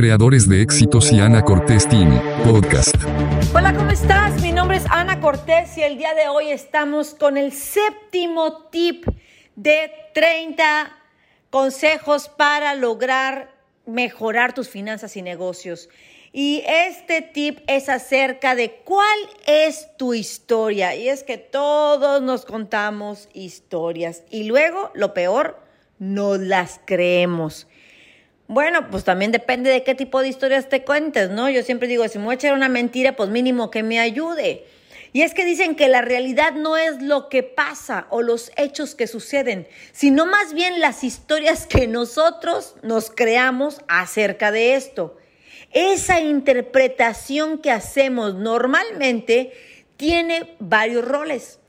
creadores de éxitos y Ana Cortés Team, podcast. Hola, ¿cómo estás? Mi nombre es Ana Cortés y el día de hoy estamos con el séptimo tip de 30 consejos para lograr mejorar tus finanzas y negocios. Y este tip es acerca de cuál es tu historia. Y es que todos nos contamos historias y luego, lo peor, no las creemos. Bueno, pues también depende de qué tipo de historias te cuentes, ¿no? Yo siempre digo, si me voy a echar una mentira, pues mínimo que me ayude. Y es que dicen que la realidad no es lo que pasa o los hechos que suceden, sino más bien las historias que nosotros nos creamos acerca de esto. Esa interpretación que hacemos normalmente tiene varios roles.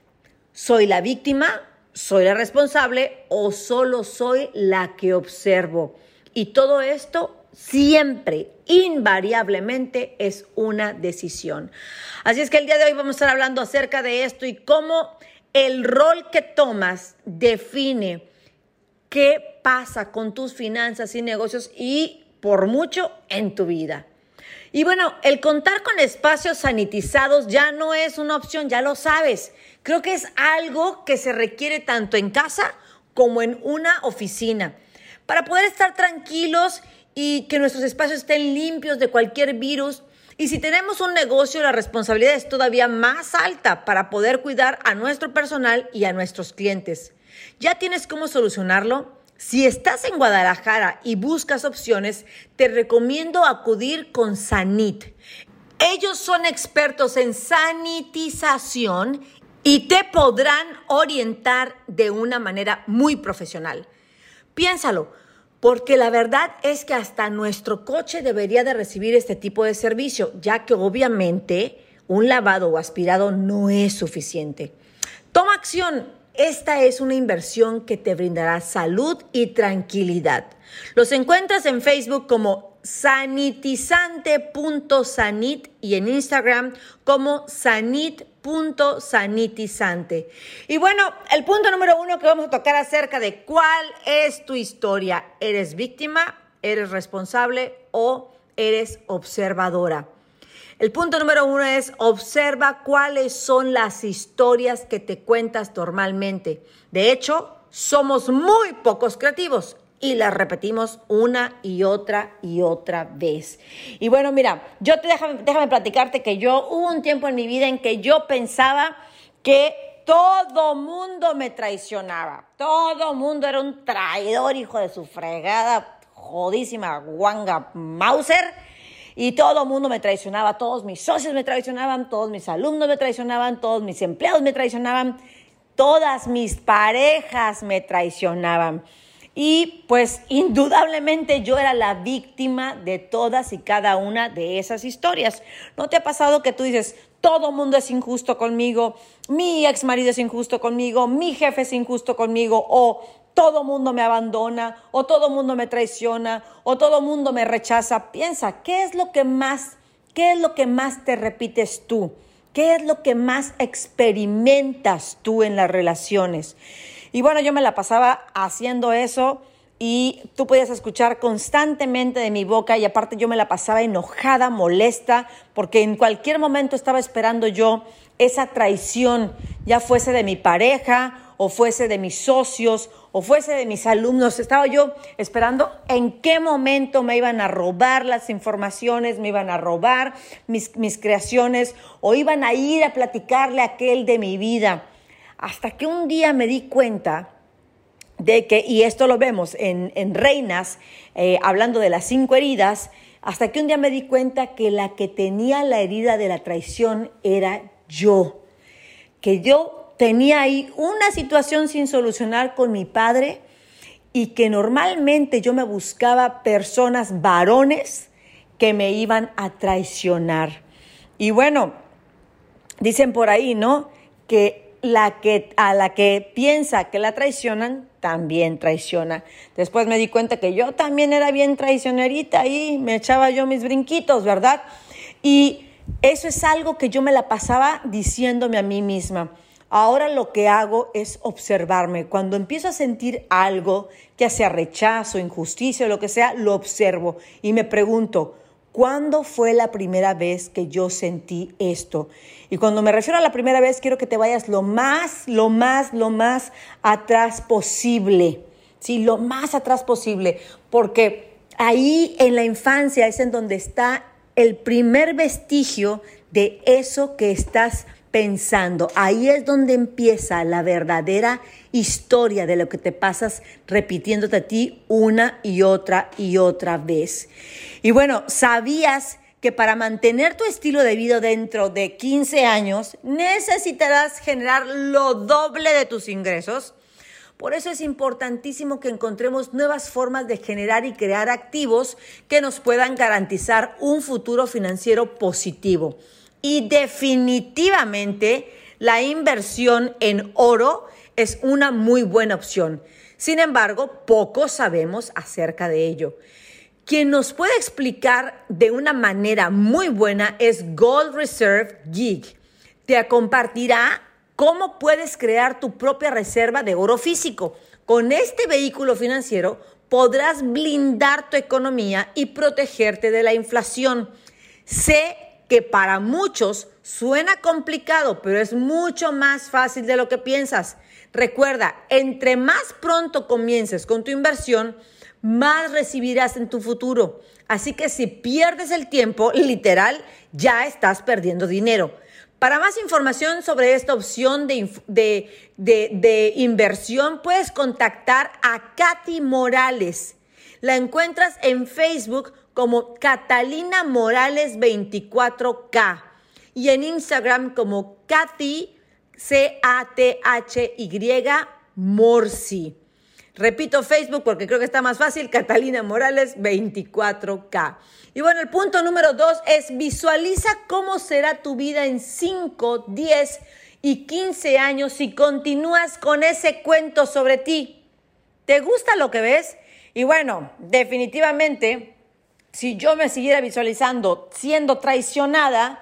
Soy la víctima, soy la responsable o solo soy la que observo. Y todo esto siempre, invariablemente, es una decisión. Así es que el día de hoy vamos a estar hablando acerca de esto y cómo el rol que tomas define qué pasa con tus finanzas y negocios y por mucho en tu vida. Y bueno, el contar con espacios sanitizados ya no es una opción, ya lo sabes. Creo que es algo que se requiere tanto en casa como en una oficina para poder estar tranquilos y que nuestros espacios estén limpios de cualquier virus. Y si tenemos un negocio, la responsabilidad es todavía más alta para poder cuidar a nuestro personal y a nuestros clientes. ¿Ya tienes cómo solucionarlo? Si estás en Guadalajara y buscas opciones, te recomiendo acudir con Sanit. Ellos son expertos en sanitización y te podrán orientar de una manera muy profesional. Piénsalo, porque la verdad es que hasta nuestro coche debería de recibir este tipo de servicio, ya que obviamente un lavado o aspirado no es suficiente. Toma acción. Esta es una inversión que te brindará salud y tranquilidad. Los encuentras en Facebook como sanitizante.sanit y en Instagram como sanit.sanitizante. Y bueno, el punto número uno que vamos a tocar acerca de cuál es tu historia. ¿Eres víctima? ¿Eres responsable? ¿O eres observadora? El punto número uno es observa cuáles son las historias que te cuentas normalmente. De hecho, somos muy pocos creativos y las repetimos una y otra y otra vez. Y bueno, mira, yo te déjame, déjame platicarte que yo hubo un tiempo en mi vida en que yo pensaba que todo mundo me traicionaba. Todo mundo era un traidor, hijo de su fregada, jodísima guanga Mauser. Y todo mundo me traicionaba, todos mis socios me traicionaban, todos mis alumnos me traicionaban, todos mis empleados me traicionaban, todas mis parejas me traicionaban. Y pues indudablemente yo era la víctima de todas y cada una de esas historias. ¿No te ha pasado que tú dices, todo mundo es injusto conmigo, mi ex marido es injusto conmigo, mi jefe es injusto conmigo, o todo mundo me abandona, o todo mundo me traiciona, o todo mundo me rechaza? Piensa, ¿qué es lo que más, qué es lo que más te repites tú? ¿Qué es lo que más experimentas tú en las relaciones? Y bueno, yo me la pasaba haciendo eso y tú podías escuchar constantemente de mi boca y aparte yo me la pasaba enojada, molesta, porque en cualquier momento estaba esperando yo esa traición, ya fuese de mi pareja o fuese de mis socios o fuese de mis alumnos. Estaba yo esperando en qué momento me iban a robar las informaciones, me iban a robar mis, mis creaciones o iban a ir a platicarle a aquel de mi vida. Hasta que un día me di cuenta de que, y esto lo vemos en, Reinas, eh, hablando de las cinco heridas, hasta que un día me di cuenta que la que tenía la herida de la traición era yo, que yo tenía ahí una situación sin solucionar con mi padre y que normalmente yo me buscaba personas varones que me iban a traicionar. Y bueno, dicen por ahí, ¿no? Que la que, a la que piensa que la traicionan, también traiciona. Después me di cuenta que yo también era bien traicionerita y me echaba yo mis brinquitos, ¿verdad? Y eso es algo que yo me la pasaba diciéndome a mí misma. Ahora lo que hago es observarme. Cuando empiezo a sentir algo, que sea rechazo, injusticia o lo que sea, lo observo y me pregunto, ¿cuándo fue la primera vez que yo sentí esto? Y cuando me refiero a la primera vez, quiero que te vayas lo más, lo más, lo más atrás posible. Sí, lo más atrás posible, porque ahí en la infancia es en donde está el primer vestigio de eso que estás pensando. Ahí es donde empieza la verdadera historia de lo que te pasas repitiéndote a ti una y otra y otra vez. Y bueno, ¿sabías que para mantener tu estilo de vida dentro de 15 años necesitarás generar lo doble de tus ingresos? Por eso es importantísimo que encontremos nuevas formas de generar y crear activos que nos puedan garantizar un futuro financiero positivo. Y definitivamente la inversión en oro es una muy buena opción. Sin embargo, poco sabemos acerca de ello. Quien nos puede explicar de una manera muy buena es Gold Reserve Gig. Te compartirá cómo puedes crear tu propia reserva de oro físico. Con este vehículo financiero podrás blindar tu economía y protegerte de la inflación. Sé que para muchos suena complicado, pero es mucho más fácil de lo que piensas. Recuerda, entre más pronto comiences con tu inversión, más recibirás en tu futuro. Así que si pierdes el tiempo, literal, ya estás perdiendo dinero. Para más información sobre esta opción de, de, inversión, puedes contactar a Katy Morales. La encuentras en Facebook como Catalina Morales 24K y en Instagram como Kathy C-A-T-H-Y Morsi. Repito Facebook porque creo que está más fácil, Catalina Morales 24K. Y bueno, el punto número dos es visualiza cómo será tu vida en 5, 10 y 15 años si continúas con ese cuento sobre ti. ¿Te gusta lo que ves? Y bueno, definitivamente si yo me siguiera visualizando siendo traicionada,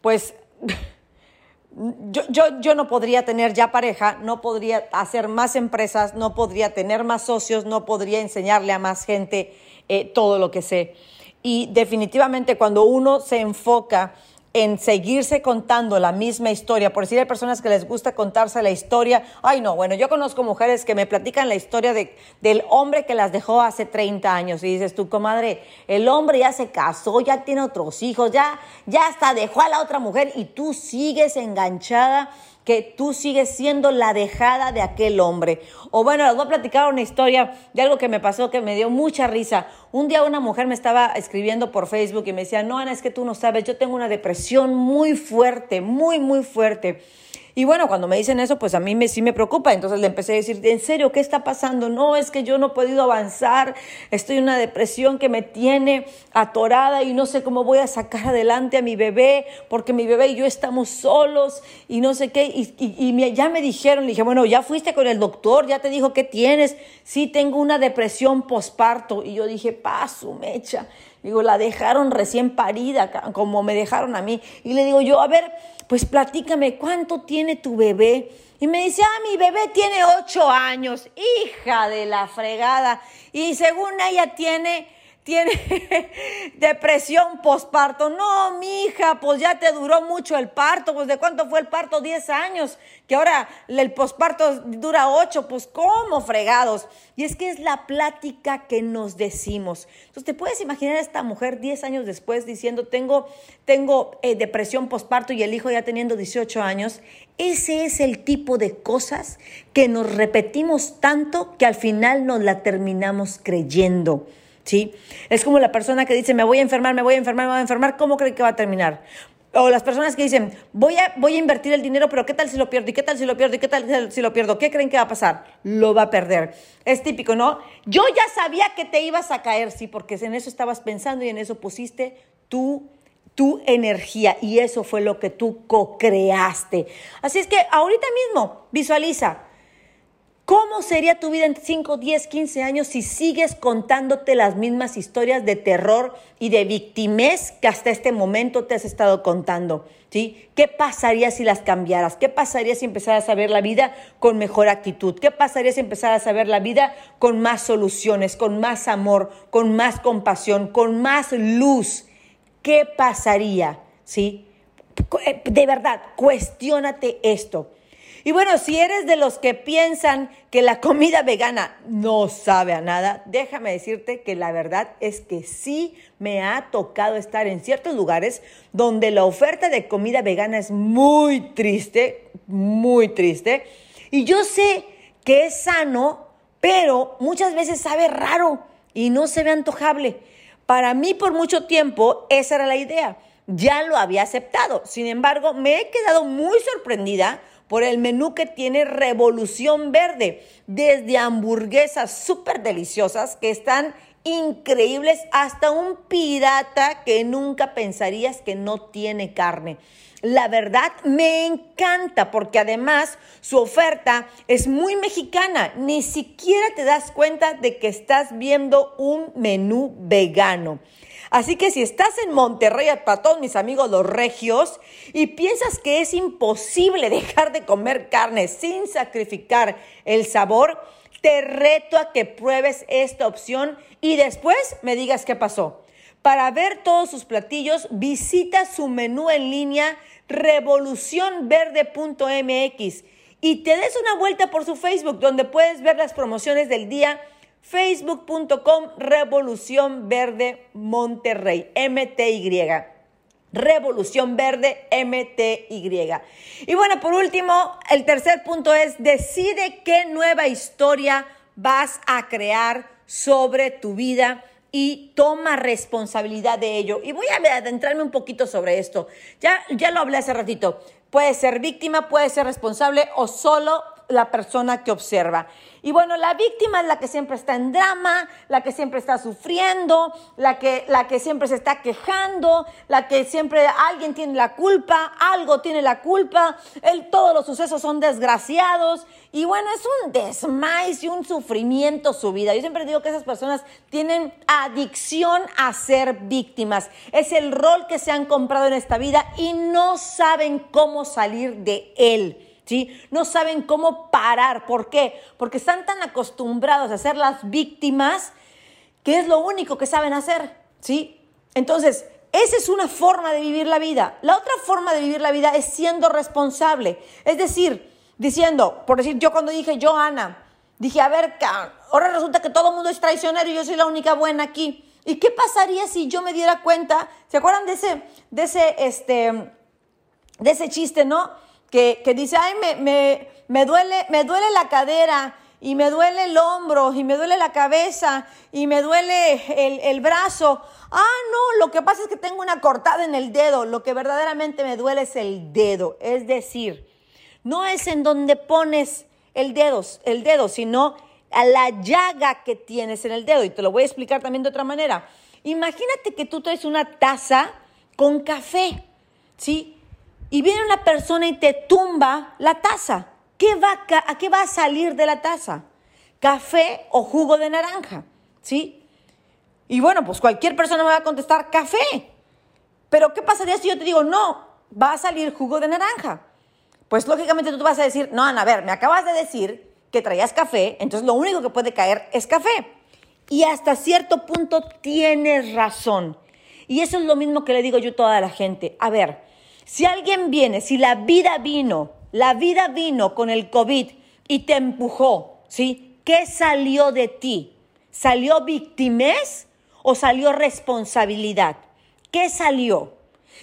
pues yo, yo, yo, no podría tener ya pareja, no podría hacer más empresas, no podría tener más socios, no podría enseñarle a más gente eh, todo lo que sé. Y definitivamente cuando uno se enfoca en seguirse contando la misma historia. Por decir, hay personas que les gusta contarse la historia. Ay, no, bueno, yo conozco mujeres que me platican la historia de, del hombre que las dejó hace 30 años. Y dices tú, comadre, el hombre ya se casó, ya tiene otros hijos, ya, ya hasta dejó a la otra mujer y tú sigues enganchada que tú sigues siendo la dejada de aquel hombre. O bueno, les voy a platicar una historia de algo que me pasó que me dio mucha risa. Un día una mujer me estaba escribiendo por Facebook y me decía, no, Ana, es que tú no sabes, yo tengo una depresión muy fuerte, muy, muy fuerte. Y bueno, cuando me dicen eso, pues a mí me, sí me preocupa. Entonces le empecé a decir, ¿en serio qué está pasando? No, es que yo no he podido avanzar, estoy en una depresión que me tiene atorada y no sé cómo voy a sacar adelante a mi bebé, porque mi bebé y yo estamos solos y no sé qué. Y, y, ya me dijeron, le dije, bueno, ya fuiste con el doctor, ya te dijo qué tienes. Sí, tengo una depresión posparto. Y yo dije, paso, mecha. Digo, la dejaron recién parida, como me dejaron a mí. Y le digo yo, a ver, pues platícame, ¿cuánto tiene tu bebé? Y me dice, ah, mi bebé tiene ocho años, hija de la fregada. Y según ella tiene tiene depresión posparto. No, mi hija, pues ya te duró mucho el parto. Pues de cuánto fue el parto? Diez años. Que ahora el posparto dura ocho. Pues cómo fregados. Y es que es la plática que nos decimos. Entonces, ¿te puedes imaginar a esta mujer diez años después diciendo, tengo, tengo eh, depresión posparto y el hijo ya teniendo 18 años? Ese es el tipo de cosas que nos repetimos tanto que al final nos la terminamos creyendo. ¿Sí? Es como la persona que dice, me voy a enfermar, me voy a enfermar, me voy a enfermar, ¿cómo cree que va a terminar? O las personas que dicen, voy a, voy a invertir el dinero, pero ¿qué tal si lo pierdo? ¿Y qué tal si lo pierdo? ¿Y qué tal si lo pierdo? ¿Qué creen que va a pasar? Lo va a perder. Es típico, ¿no? Yo ya sabía que te ibas a caer, sí, porque en eso estabas pensando y en eso pusiste tu, tu energía y eso fue lo que tú co-creaste. Así es que ahorita mismo visualiza, ¿Cómo sería tu vida en 5, 10, 15 años si sigues contándote las mismas historias de terror y de victimez que hasta este momento te has estado contando? ¿Sí? ¿Qué pasaría si las cambiaras? ¿Qué pasaría si empezaras a ver la vida con mejor actitud? ¿Qué pasaría si empezaras a ver la vida con más soluciones, con más amor, con más compasión, con más luz? ¿Qué pasaría? ¿Sí? Eh, de verdad, cuestiónate esto. Y bueno, si eres de los que piensan que la comida vegana no sabe a nada, déjame decirte que la verdad es que sí me ha tocado estar en ciertos lugares donde la oferta de comida vegana es muy triste, muy triste. Y yo sé que es sano, pero muchas veces sabe raro y no se ve antojable. Para mí por mucho tiempo esa era la idea. Ya lo había aceptado. Sin embargo, me he quedado muy sorprendida por el menú que tiene Revolución Verde, desde hamburguesas súper deliciosas que están increíbles hasta un pirata que nunca pensarías que no tiene carne. La verdad me encanta porque además su oferta es muy mexicana. Ni siquiera te das cuenta de que estás viendo un menú vegano. Así que si estás en Monterrey, para todos mis amigos los regios, y piensas que es imposible dejar de comer carne sin sacrificar el sabor, te reto a que pruebes esta opción y después me digas qué pasó. Para ver todos sus platillos, visita su menú en línea revolucionverde.mx y te des una vuelta por su Facebook donde puedes ver las promociones del día facebook.com Revolución Verde Monterrey, MTY. Revolución Verde MTY. Y bueno, por último, el tercer punto es decide qué nueva historia vas a crear sobre tu vida y toma responsabilidad de ello. Y voy a adentrarme un poquito sobre esto. Ya, ya lo hablé hace ratito. Puede ser víctima, puede ser responsable o solo la persona que observa. Y bueno, la víctima es la que siempre está en drama, la que siempre está sufriendo, la que, la que siempre se está quejando, la que siempre alguien tiene la culpa, algo tiene la culpa, el, todos los sucesos son desgraciados. Y bueno, es un desmais y un sufrimiento su vida. Yo siempre digo que esas personas tienen adicción a ser víctimas. Es el rol que se han comprado en esta vida y no saben cómo salir de él. ¿Sí? No saben cómo parar. ¿Por qué? Porque están tan acostumbrados a ser las víctimas que es lo único que saben hacer, ¿sí? Entonces, esa es una forma de vivir la vida. La otra forma de vivir la vida es siendo responsable. Es decir, diciendo, por decir, yo cuando dije yo, Ana, dije, a ver, ahora resulta que todo el mundo es traicionero y yo soy la única buena aquí. ¿Y qué pasaría si yo me diera cuenta? ¿Se acuerdan de ese, de ese, este, de ese chiste, no? Que, dice, ay, me, me, duele, me duele la cadera y me duele el hombro y me duele la cabeza y me duele el, brazo. Ah, no, lo que pasa es que tengo una cortada en el dedo. Lo que verdaderamente me duele es el dedo. Es decir, no es en donde pones el dedo, el dedo, sino a la llaga que tienes en el dedo. Y te lo voy a explicar también de otra manera. Imagínate que tú traes una taza con café, ¿sí? Y viene una persona y te tumba la taza. ¿Qué va a, qué va a salir de la taza? ¿Café o jugo de naranja? ¿Sí? Y bueno, pues cualquier persona me va a contestar café. Pero ¿qué pasaría si yo te digo, no, va a salir jugo de naranja? Pues lógicamente tú vas a decir, no, Ana, a ver, me acabas de decir que traías café, entonces lo único que puede caer es café. Y hasta cierto punto tienes razón. Y eso es lo mismo que le digo yo a toda la gente. A ver, si alguien viene, si la vida vino, la vida vino con el COVID y te empujó, ¿sí? ¿Qué salió de ti? ¿Salió victimez o salió responsabilidad? ¿Qué salió?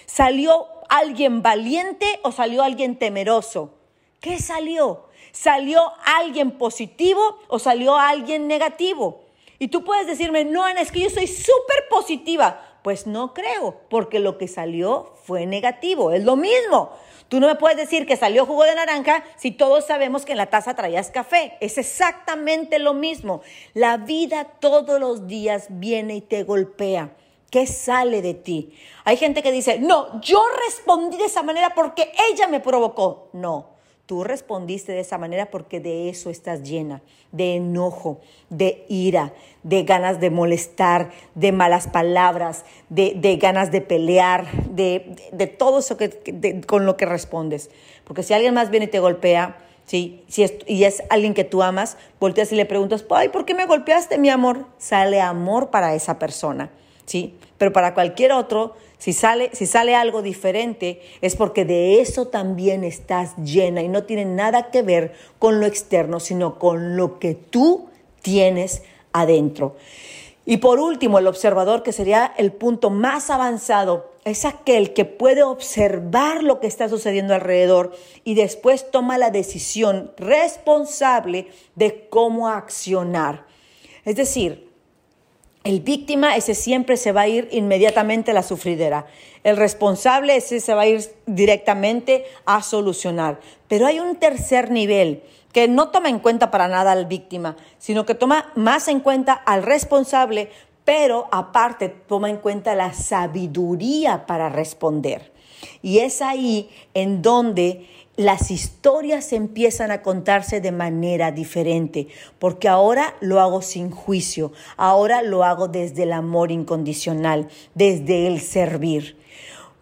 ¿Salió alguien valiente o salió alguien temeroso? ¿Qué salió? ¿Salió alguien positivo o salió alguien negativo? Y tú puedes decirme, no, Ana, es que yo soy súper positiva. Pues no creo, porque lo que salió fue negativo. Es lo mismo. Tú no me puedes decir que salió jugo de naranja si todos sabemos que en la taza traías café. Es exactamente lo mismo. La vida todos los días viene y te golpea. ¿Qué sale de ti? Hay gente que dice, no, yo respondí de esa manera porque ella me provocó. No, Tú respondiste de esa manera porque de eso estás llena, de enojo, de ira, de ganas de molestar, de malas palabras, de, ganas de pelear, de, todo eso que, con lo que respondes. Porque si alguien más viene y te golpea. Si es, y es alguien que tú amas, volteas y le preguntas, ay, ¿por qué me golpeaste, mi amor? Sale amor para esa persona, ¿sí? Pero para cualquier otro, si sale, si sale algo diferente, es porque de eso también estás llena y no tiene nada que ver con lo externo, sino con lo que tú tienes adentro. Y por último, el observador, que sería el punto más avanzado, es aquel que puede observar lo que está sucediendo alrededor y después toma la decisión responsable de cómo accionar. Es decir, el víctima, ese siempre se va a ir inmediatamente a la sufridera. El responsable, ese se va a ir directamente a solucionar. Pero hay un tercer nivel que no toma en cuenta para nada al víctima, sino que toma más en cuenta al responsable, pero aparte toma en cuenta la sabiduría para responder. Y es ahí en donde las historias empiezan a contarse de manera diferente, porque ahora lo hago sin juicio, ahora lo hago desde el amor incondicional, desde el servir.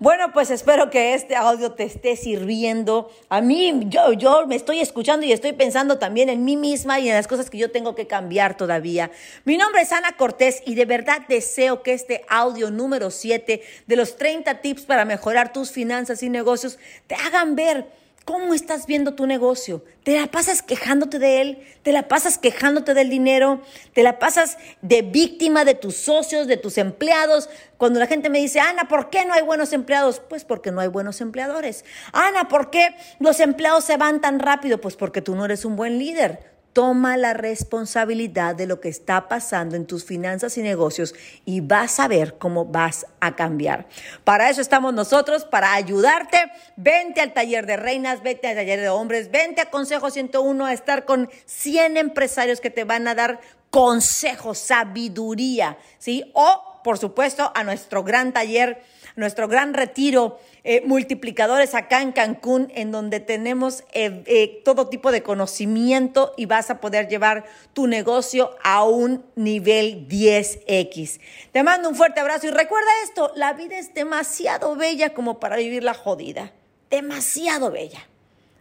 Bueno, pues espero que este audio te esté sirviendo. A mí, yo, yo me estoy escuchando y estoy pensando también en mí misma y en las cosas que yo tengo que cambiar todavía. Mi nombre es Ana Cortés y de verdad deseo que este audio número 7 de los 30 tips para mejorar tus finanzas y negocios te hagan ver ¿Cómo estás viendo tu negocio? ¿Te la pasas quejándote de él? ¿Te la pasas quejándote del dinero? ¿Te la pasas de víctima de tus socios, de tus empleados? Cuando la gente me dice, Ana, ¿por qué no hay buenos empleados? Pues porque no hay buenos empleadores. Ana, ¿por qué los empleados se van tan rápido? Pues porque tú no eres un buen líder. Toma la responsabilidad de lo que está pasando en tus finanzas y negocios y vas a ver cómo vas a cambiar. Para eso estamos nosotros, para ayudarte. Vente al taller de reinas, vete al taller de hombres, vente a Consejo 101 a estar con 100 empresarios que te van a dar consejos, sabiduría, ¿sí? O, por supuesto, a nuestro gran taller nuestro gran retiro eh, multiplicadores acá en Cancún, en donde tenemos eh, eh, todo tipo de conocimiento y vas a poder llevar tu negocio a un nivel 10X. Te mando un fuerte abrazo y recuerda esto, la vida es demasiado bella como para vivirla jodida, demasiado bella.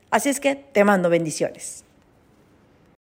Así es que te mando bendiciones.